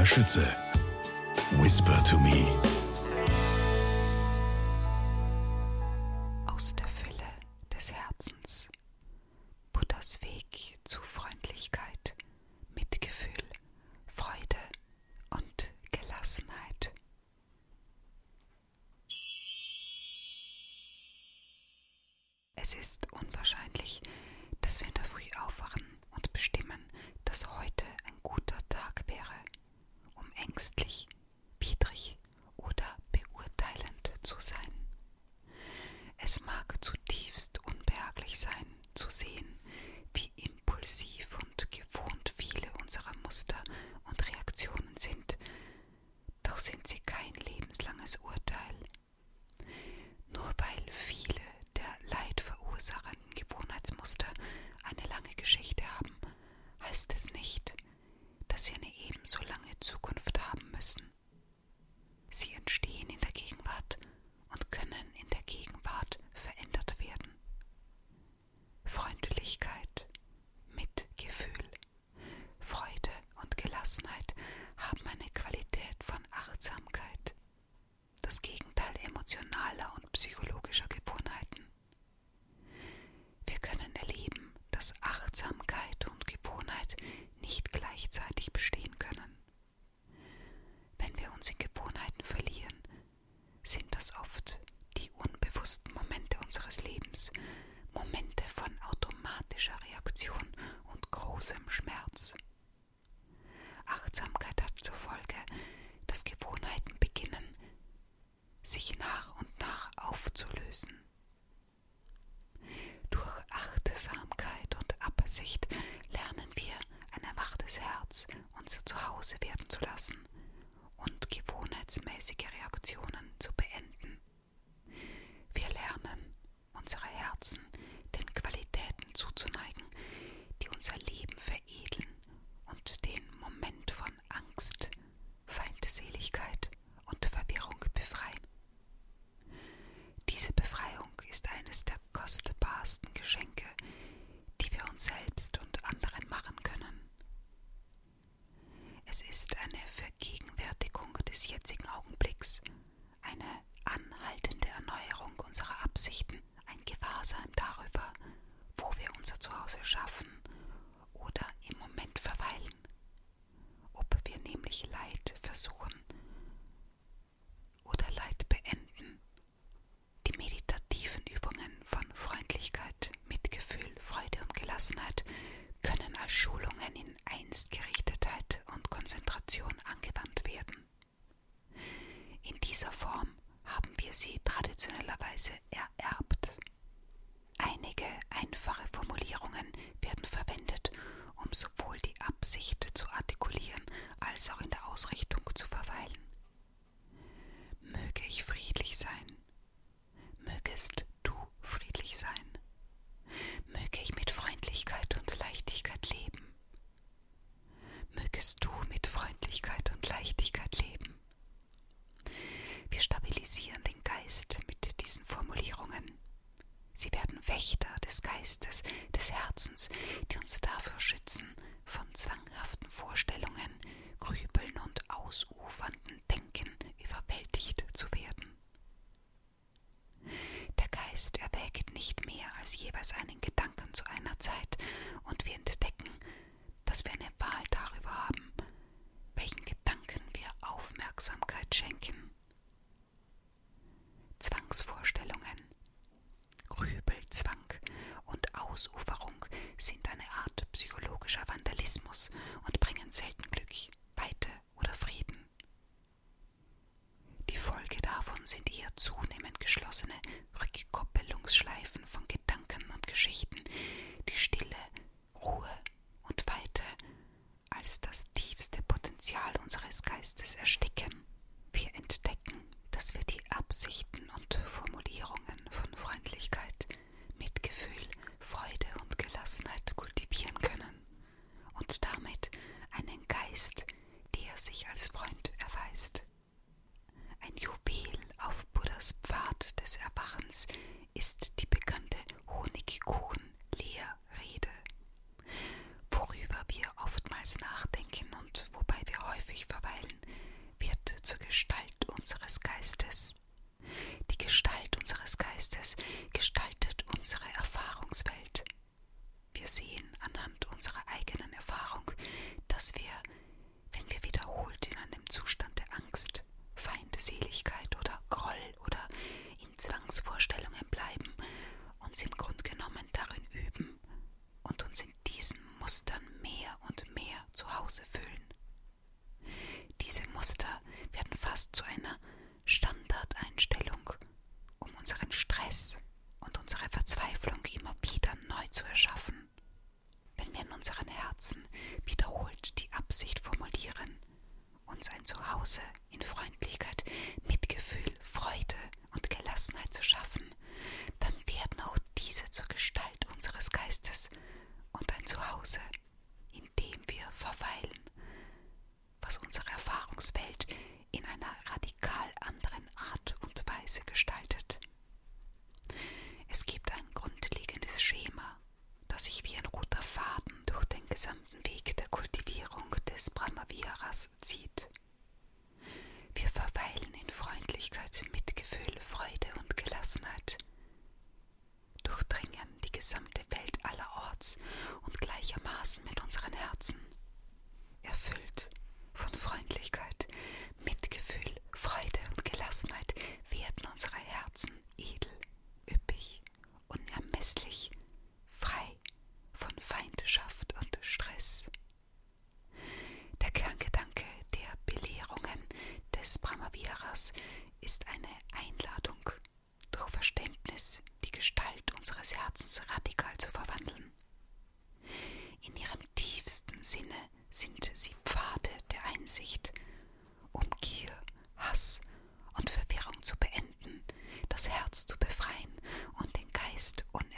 Maria Schütze. Whisper to me. Aus der Fülle des Herzens. Buddhas Weg zu Freundlichkeit, Mitgefühl, Freude und Gelassenheit. Es ist unwahrscheinlich, dass wir in der Früh aufwachen und bestimmen, dass heute ein guter Tag wäre, ängstlich, widrig oder beurteilend zu sein. Es mag zutiefst unbehaglich sein, zu sehen, wie impulsiv und gewohnt viele unserer Muster und Reaktionen sind, doch sind sie kein lebenslanges Urteil. Nur weil viele der leidverursachenden Gewohnheitsmuster eine lange Geschichte haben, heißt es nicht, dass sie eine ebenso lange Zukunft haben müssen. Sie entstehen in der Gegenwart und können in der Gegenwart verändert werden. Freundlichkeit, Mitgefühl, Freude und Gelassenheit haben eine Qualität von Achtsamkeit, das Gegenteil emotionaler und psychologischer Gewohnheiten. Wir können erleben, dass Achtsamkeit und Gewohnheit nicht gleichzeitig bestehen können. Wenn wir uns in Gewohnheiten verlieren, sind das oft die unbewussten Momente unseres Lebens, Momente von automatischer Reaktion und großem Schmerz. Achtsamkeit hat zur Folge, dass Gewohnheiten beginnen, sich nach und nach aufzulösen. Durch Achtsamkeit und Absicht lernen wir, ein erwachtes Herz unser Zuhause werden zu lassen und gewohnheitsmäßige Reaktionen zu beenden. Wir lernen, unsere Herzen den Qualitäten zuzuneigen, die Rückkoppelungsschleifen von Gedanken und Geschichten, die Stille, Ruhe und Weite als das tiefste Potenzial unseres Geistes ersticken. Wir entdecken, dass wir die Absichten und Formulierungen von Freundlichkeit, Mitgefühl, Freude und Gelassenheit kultivieren können und damit einen Geist, der sich als Ist die bekannte Honigkuchen-Lehrrede, worüber wir oftmals nachdenken und wobei wir häufig verweilen, wird zur Gestalt unseres Geistes. Die Gestalt unseres Geistes gestaltet unsere Erfahrungswelt. Wir sehen, Standardeinstellung, um unseren Stress und unsere Verzweiflung immer wieder neu zu erschaffen. Wenn wir in unseren Herzen wiederholt die Absicht formulieren, uns ein Zuhause in Freundlichkeit, Mitgefühl, Freude und Gelassenheit zu schaffen, dann werden auch diese zur Gestalt unseres Geistes und ein Zuhause, in dem wir verweilen, was unsere Erfahrungswelt in einer Tätowierers ist eine Einladung, durch Verständnis die Gestalt unseres Herzens radikal zu verwandeln. In ihrem tiefsten Sinne sind sie Pfade der Einsicht, um Gier, Hass und Verwirrung zu beenden, das Herz zu befreien und den Geist und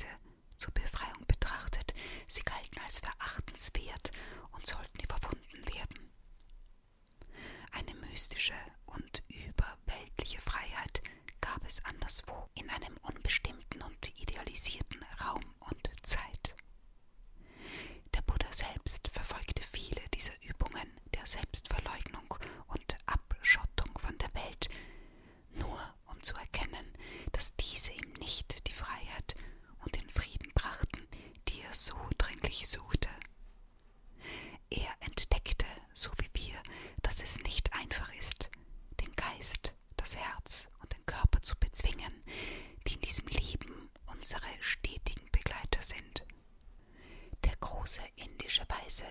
Prozesse zur Befreiung betrachtet. Sie galten als verachtenswert und sollten überwunden werden. Eine mystische und überweltliche Freiheit gab es anderswo in einem unbestimmten und idealisierten Raum und Zeit. Der Buddha selbst verfolgte viele dieser Übungen der Selbstverleugnung große indische Weise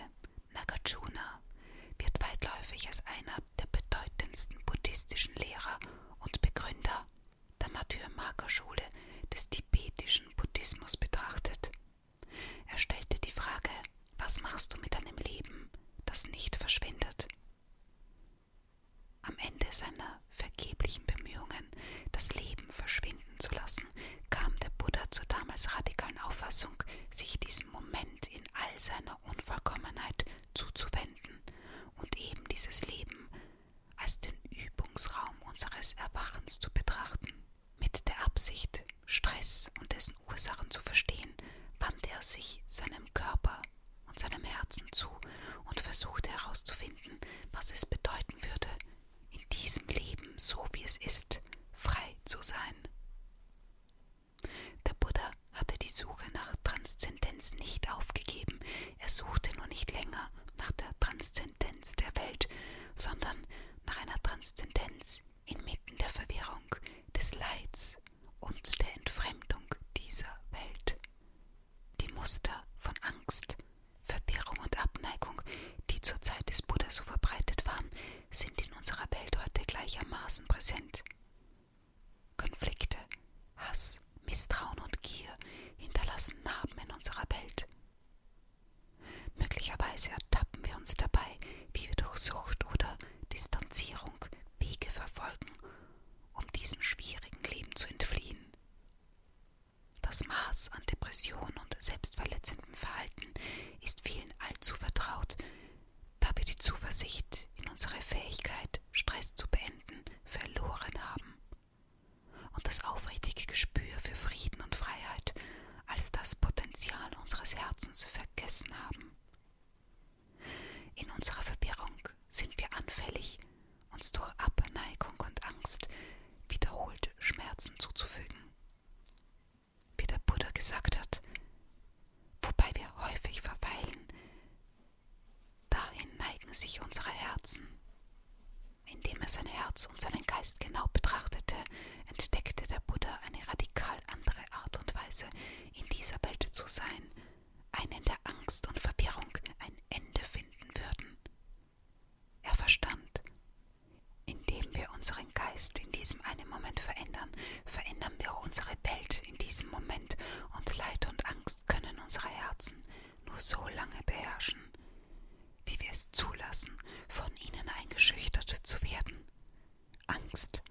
Nagarjuna wird weitläufig als einer der bedeutendsten buddhistischen Lehrer und Begründer der Martyr-Marker-Schule des tibetischen Buddhismus betrachtet. Er stellte die Frage, was machst du mit deinem Leben, das nicht verschwindet? Am Ende seiner vergeblichen Bemühungen herauszufinden, was es bedeuten würde, in diesem Leben, so wie es ist, frei zu sein. Der Buddha hatte die Suche nach Transzendenz nicht aufgegeben, er suchte nur nicht länger nach der Transzendenz der Welt, sondern nach einer Transzendenz inmitten der Verwirrung, des Leids und der Entfremdung. Herzens vergessen haben. In unserer Verwirrung sind wir anfällig, uns durch Abneigung und Angst wiederholt Schmerzen zuzufügen. Wie der Buddha gesagt hat, wobei wir häufig verweilen, dahin neigen sich unsere Herzen. Indem er sein Herz und seinen Geist genau betrachtete, entdeckte der Buddha eine radikal andere Art und Weise, in dieser Welt zu sein, eine in der Angst und Verwirrung ein Ende finden würden. Er verstand, indem wir unseren Geist in diesem einen Moment verändern, verändern wir auch unsere Welt in diesem Moment, und Leid und Angst können unsere Herzen nur so lange beherrschen, wie wir es zulassen, von ihnen eingeschüchtert zu werden. Angst